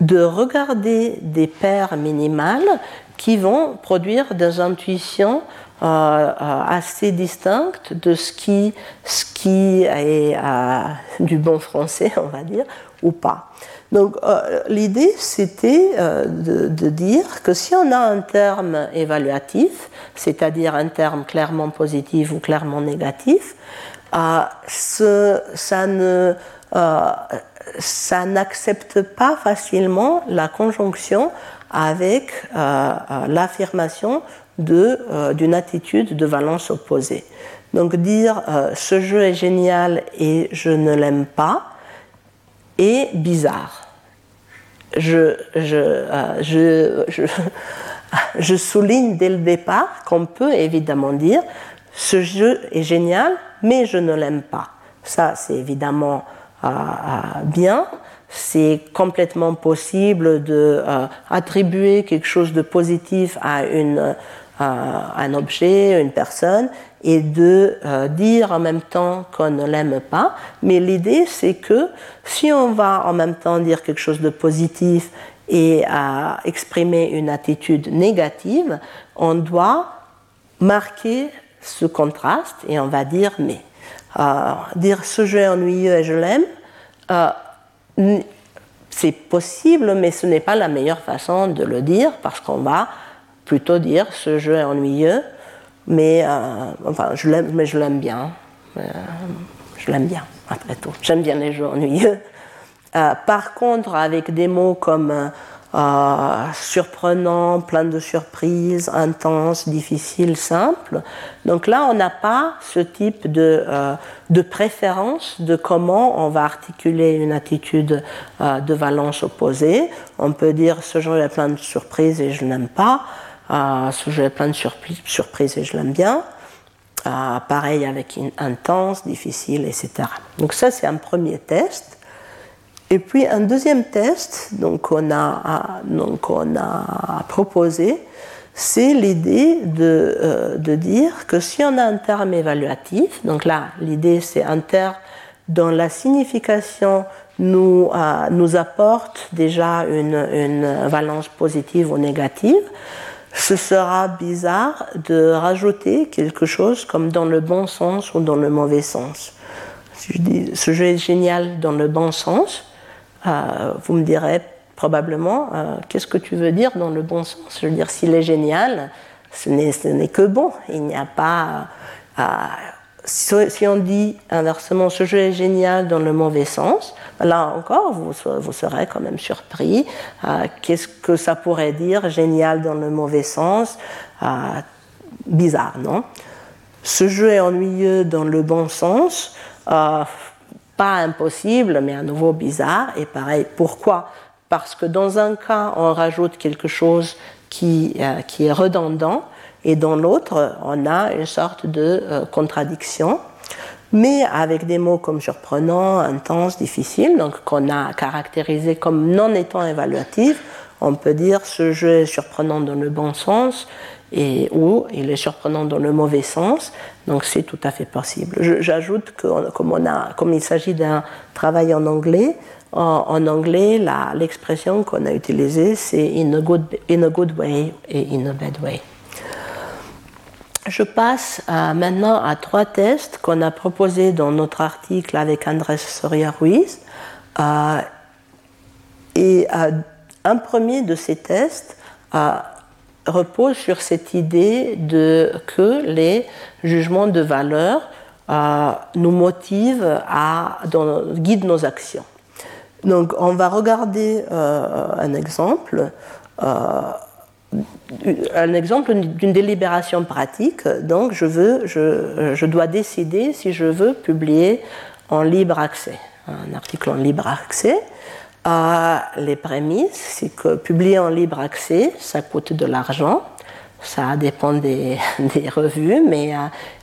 de regarder des paires minimales qui vont produire des intuitions assez distincte de ce qui, ce qui est du bon français, (laughs) on va dire, ou pas. Donc l'idée, c'était de, de, dire que si on a un terme évaluatif, c'est-à-dire un terme clairement positif ou clairement négatif, ce, ça n'accepte pas facilement la conjonction avec euh, euh, l'affirmation euh, d'une attitude de valence opposée. Donc dire ce jeu est génial et je ne l'aime pas est bizarre. Je, (laughs) je, souligne dès le départ qu'on peut évidemment dire ce jeu est génial mais je ne l'aime pas. Ça, c'est évidemment bien, c'est complètement possible de euh, quelque chose de positif à, un objet, une personne, et de euh, dire en même temps qu'on ne l'aime pas. Mais l'idée, c'est que si on va en même temps dire quelque chose de positif et exprimer une attitude négative, on doit marquer ce contraste et on va dire mais. Euh, dire ce jeu est ennuyeux et je l'aime, euh, c'est possible, mais ce n'est pas la meilleure façon de le dire parce qu'on va plutôt dire ce jeu est ennuyeux, mais euh, enfin je l'aime, mais je l'aime bien. je l'aime bien après tout. J'aime bien les jeux ennuyeux. par contre, avec des mots comme euh, surprenant, plein de surprises, intense, difficile, simple. Donc là, on n'a pas ce type de, euh, de, préférence de comment on va articuler une attitude euh, de valence opposée. On peut dire ce jeu est plein de surprises et je n'aime pas, ce jeu est plein de surprises et je l'aime bien. pareil avec intense, difficile, etc. Donc ça, c'est un premier test. Et puis un deuxième test donc on a, donc on a proposé, c'est l'idée de, euh, de, dire que si on a un terme évaluatif, donc là l'idée c'est un terme dont la signification nous, euh, nous apporte déjà une, une, valence positive ou négative, ce sera bizarre de rajouter quelque chose comme dans le bon sens ou dans le mauvais sens. Si je dis ce jeu est génial dans le bon sens, euh, vous me direz probablement, euh, qu'est-ce que tu veux dire dans le bon sens? Je veux dire, s'il est génial, ce n'est que bon. Il n'y a pas. Euh, si on dit inversement, ce jeu est génial dans le mauvais sens, là encore, vous, vous serez quand même surpris. Qu'est-ce que ça pourrait dire, génial dans le mauvais sens Bizarre, non? Ce jeu est ennuyeux dans le bon sens pas impossible, mais à nouveau bizarre. Et pareil, pourquoi? Parce que dans un cas, on rajoute quelque chose qui, euh, qui est redondant, et dans l'autre, on a une sorte de euh, contradiction, mais avec des mots comme surprenant, intense, difficile, donc qu'on a caractérisé comme non étant évaluatif, on peut dire ce jeu est surprenant dans le bon sens et ou il est surprenant dans le mauvais sens. Donc c'est tout à fait possible. J'ajoute que comme, il s'agit d'un travail en anglais, en, anglais, l'expression qu'on a utilisée, c'est in a good way et in a bad way. Je passe maintenant à trois tests qu'on a proposés dans notre article avec Andrés Soria Ruiz. Euh, et euh, un premier de ces tests repose sur cette idée de, que les jugements de valeur euh, nous motivent, à, guident nos actions. Donc on va regarder euh, un exemple, euh, un exemple d'une délibération pratique. Donc je, veux, je, je dois décider si je veux publier en libre accès, un article en libre accès les prémices, c'est que publier en libre accès, ça coûte de l'argent. Ça dépend (laughs) des, revues, mais euh,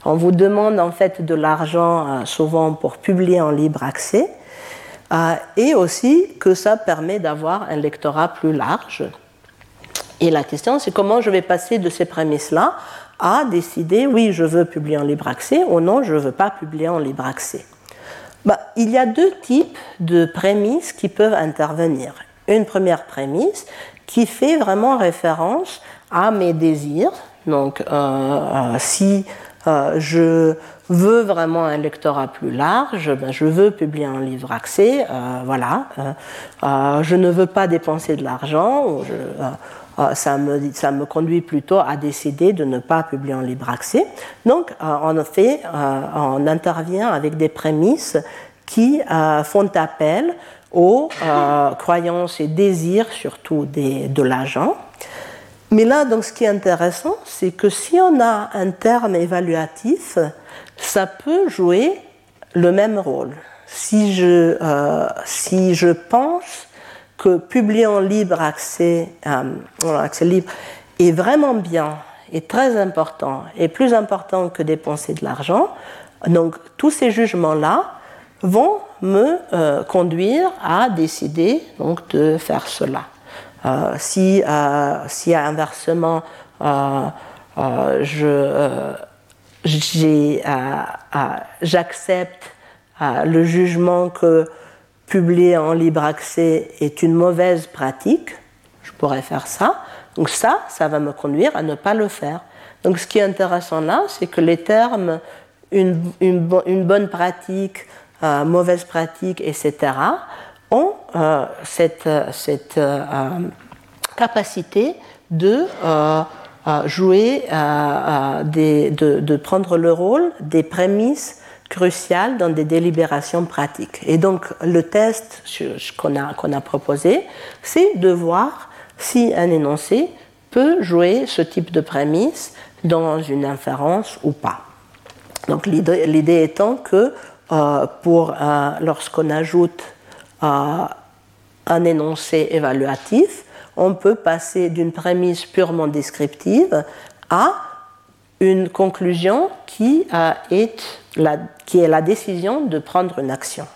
on vous demande en fait de l'argent euh, souvent pour publier en libre accès. Euh, et aussi que ça permet d'avoir un lectorat plus large. Et la question, c'est comment je vais passer de ces prémices-là à décider, oui, je veux publier en libre accès ou non, je ne veux pas publier en libre accès. Bah, il y a deux types de prémices qui peuvent intervenir. Une première prémisse qui fait vraiment référence à mes désirs. Donc, euh, euh, si je veux vraiment un lectorat plus large, ben, je veux publier un livre accès, voilà. je ne veux pas dépenser de l'argent, ça me, ça me conduit plutôt à décider de ne pas publier en libre accès. Donc, en fait, on intervient avec des prémices qui font appel aux croyances et désirs, surtout de l'agent, mais là, donc, ce qui est intéressant, c'est que si on a un terme évaluatif, ça peut jouer le même rôle. Si je, euh, si je pense que publier en libre accès, euh, accès libre est vraiment bien, est très important, est plus important que dépenser de l'argent, donc tous ces jugements-là vont me euh, conduire à décider donc, de faire cela. Euh, si, si inversement j'accepte le jugement que publier en libre accès est une mauvaise pratique, je pourrais faire ça. Donc ça, ça va me conduire à ne pas le faire. Donc ce qui est intéressant là, c'est que les termes une, bonne pratique, mauvaise pratique, etc., ont euh, cette, cette euh, capacité de euh, jouer, de, de, prendre le rôle des prémices cruciales dans des délibérations pratiques. Et donc le test qu'on a, a proposé, c'est de voir si un énoncé peut jouer ce type de prémisse dans une inférence ou pas. Donc l'idée étant que pour lorsqu'on ajoute un énoncé évaluatif, on peut passer d'une prémisse purement descriptive à une conclusion qui, est la, qui est la décision de prendre une action.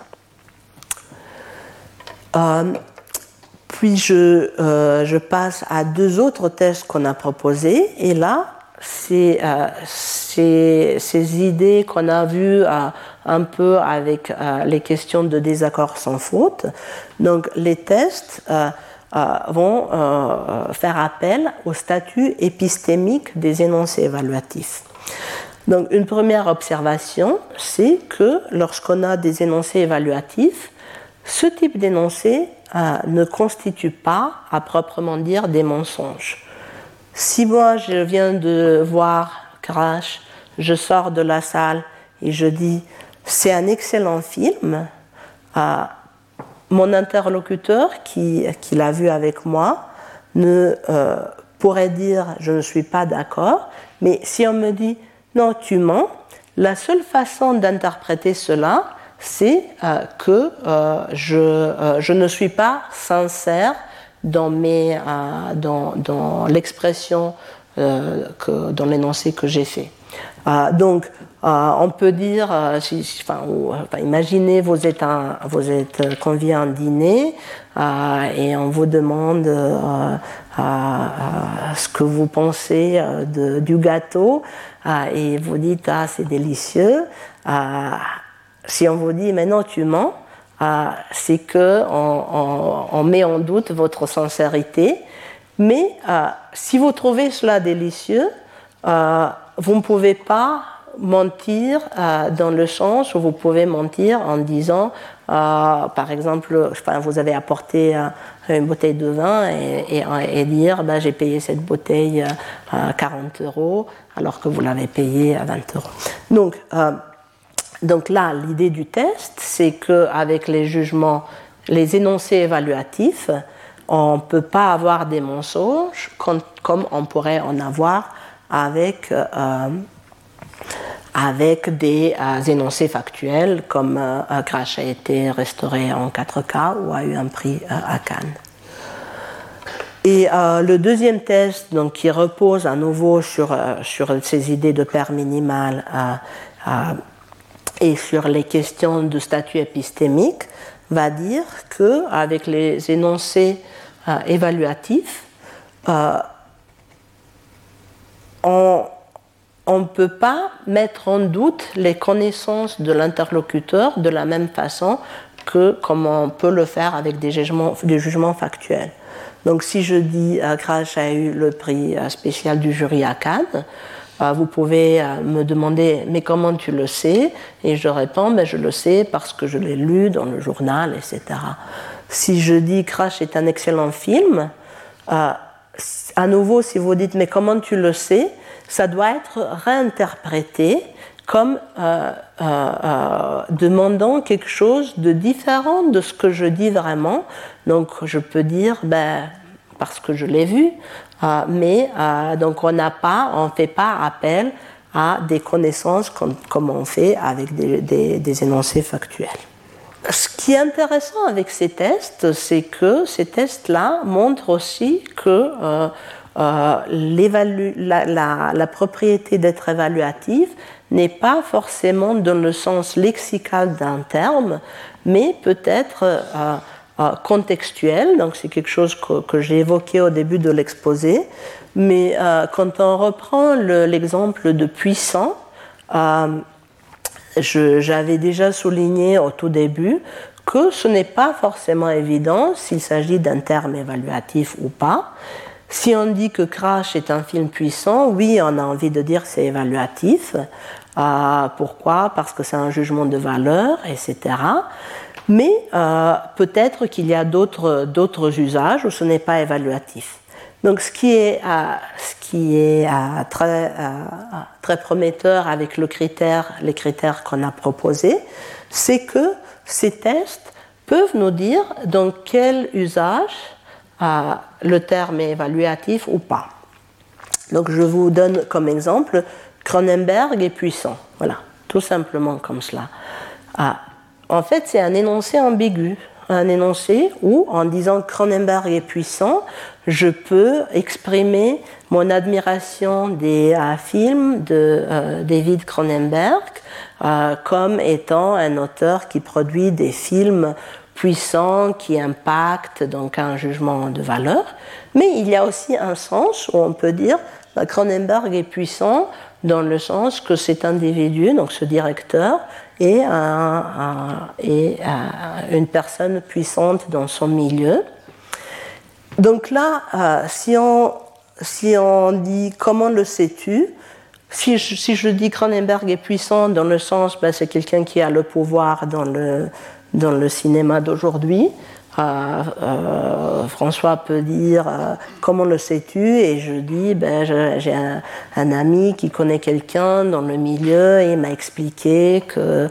Euh, puis je, euh, je, passe à deux autres tests qu'on a proposés. Et là, c'est euh, ces, idées qu'on a vues un peu avec les questions de désaccord sans faute. Donc les tests vont faire appel au statut épistémique des énoncés évaluatifs. Donc une première observation, c'est que lorsqu'on a des énoncés évaluatifs, ce type d'énoncé ne constitue pas, à proprement dire, des mensonges. Si moi je viens de voir Crash, je sors de la salle et je dis c'est un excellent film, à mon interlocuteur qui, qui l'a vu avec moi ne euh, pourrait dire je ne suis pas d'accord, mais si on me dit non tu mens, la seule façon d'interpréter cela, c'est euh, que euh, je, je, ne suis pas sincère dans, mes, euh, dans, dans l'expression, euh, dans l'énoncé que j'ai fait. Euh, donc, on peut dire, enfin, imaginez vous êtes, un, vous êtes convié à un dîner et on vous demande ce que vous pensez de, du gâteau et vous dites ah c'est délicieux. si on vous dit maintenant tu mens, c'est que on, met en doute votre sincérité. Mais euh, si vous trouvez cela délicieux, euh, vous ne pouvez pas mentir euh, dans le sens où vous pouvez mentir en disant, par exemple, vous avez apporté une bouteille de vin et, dire bah, j'ai payé cette bouteille à 40 euros alors que vous l'avez payé à 20 euros. Donc, donc là, l'idée du test, c'est qu'avec les jugements, les énoncés évaluatifs, on ne peut pas avoir des mensonges comme, on pourrait en avoir avec, euh, avec des euh, énoncés factuels, comme euh, Crash a été restauré en 4K ou a eu un prix à Cannes. Et le deuxième test, donc, qui repose à nouveau sur, sur ces idées de paire minimale, et sur les questions de statut épistémique va dire que avec les énoncés euh, évaluatifs, euh, on ne peut pas mettre en doute les connaissances de l'interlocuteur de la même façon que comme on peut le faire avec des jugements, factuels. Donc si je dis euh, Crash a eu le prix spécial du jury à Cannes, vous pouvez me demander mais comment tu le sais? Et je réponds ben, je le sais parce que je l'ai lu dans le journal, etc. Si je dis Crash est un excellent film, à nouveau, si vous dites mais comment tu le sais, ça doit être réinterprété comme euh, euh, euh, demandant quelque chose de différent de ce que je dis vraiment. Donc je peux dire ben, parce que je l'ai vu, mais donc on n'a pas, on fait pas appel à des connaissances comme, on fait avec des énoncés factuels. Ce qui est intéressant avec ces tests, c'est que ces tests-là montrent aussi que euh, euh, la, la, propriété d'être évaluative n'est pas forcément dans le sens lexical d'un terme, mais peut-être euh, contextuel. Donc c'est quelque chose que, j'ai évoqué au début de l'exposé. Mais quand on reprend l'exemple de puissant, j'avais déjà souligné au tout début que ce n'est pas forcément évident s'il s'agit d'un terme évaluatif ou pas. Si on dit que Crash est un film puissant, oui, on a envie de dire c'est évaluatif. Euh, pourquoi? Parce que c'est un jugement de valeur, etc. Mais euh, peut-être qu'il y a d'autres usages où ce n'est pas évaluatif. Donc ce qui est, euh, ce qui est euh, très, très, prometteur avec le critère, les critères qu'on a proposés, c'est que ces tests peuvent nous dire dans quel usage le terme est évaluatif ou pas. Donc je vous donne comme exemple Cronenberg est puissant. Voilà, tout simplement comme cela. en fait, c'est un énoncé ambigu un énoncé où, en disant Cronenberg est puissant, je peux exprimer mon admiration des euh, films de euh, David Cronenberg euh, comme étant un auteur qui produit des films puissants qui impactent donc un jugement de valeur. Mais il y a aussi un sens où on peut dire bah, Cronenberg est puissant dans le sens que cet individu, donc ce directeur, est, une personne puissante dans son milieu. Donc là, euh, si, on, si on dit comment le sais-tu, si je, si je dis Cronenberg est puissant dans le sens, ben, c'est quelqu'un qui a le pouvoir dans le, dans le cinéma d'aujourd'hui, euh, euh, François peut dire euh, comment le sais-tu? Et je dis ben, j'ai un, ami qui connaît quelqu'un dans le milieu et il m'a expliqué que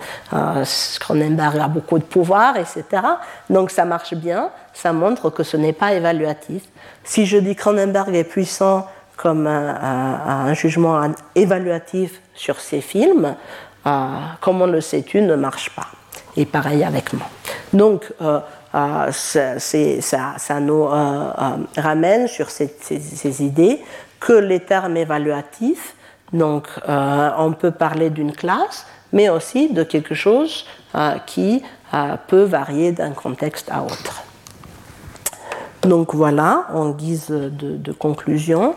Cronenberg a beaucoup de pouvoir etc donc ça marche bien. Ça montre que ce n'est pas évaluatif. Si je dis Cronenberg est puissant comme un, jugement évaluatif sur ses films comment le sais-tu ne marche pas et pareil avec moi donc euh, ça, nous euh, euh, ramène sur ces, idées que les termes évaluatifs, donc on peut parler d'une classe, mais aussi de quelque chose qui peut varier d'un contexte à autre. Donc voilà, en guise de, conclusion,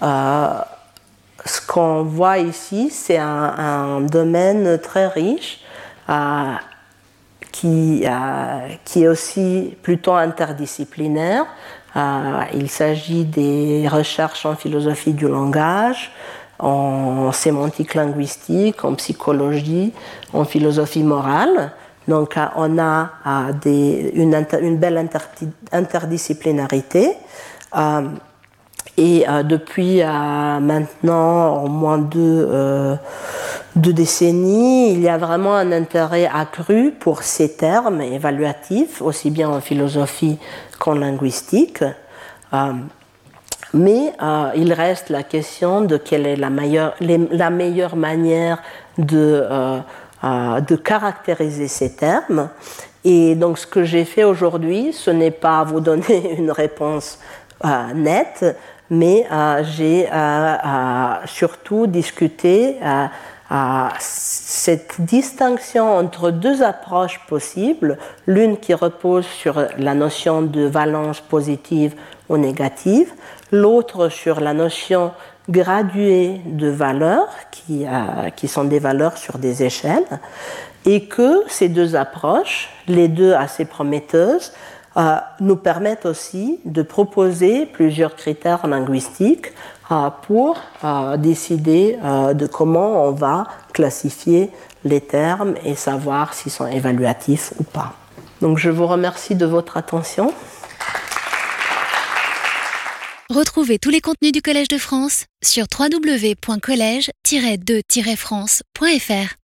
ce qu'on voit ici, c'est un, domaine très riche euh, qui est aussi plutôt interdisciplinaire. Euh, il s'agit des recherches en philosophie du langage, en sémantique linguistique, en psychologie, en philosophie morale. Donc euh, on a une, belle interdisciplinarité. et depuis maintenant au moins deux de décennies, il y a vraiment un intérêt accru pour ces termes évaluatifs, aussi bien en philosophie qu'en linguistique. Euh, mais euh, il reste la question de quelle est la meilleure, la meilleure manière de, euh, de caractériser ces termes. Et donc ce que j'ai fait aujourd'hui, ce n'est pas vous donner (laughs) une réponse nette, mais j'ai surtout discuté cette distinction entre deux approches possibles, l'une qui repose sur la notion de valence positive ou négative, l'autre sur la notion graduée de valeurs, qui, euh, qui sont des valeurs sur des échelles, et que ces deux approches, les deux assez prometteuses, nous permettent aussi de proposer plusieurs critères linguistiques pour décider de comment on va classifier les termes et savoir s'ils sont évaluatifs ou pas. Donc je vous remercie de votre attention. Retrouvez tous les contenus du Collège de France sur www.colège-2-france.fr.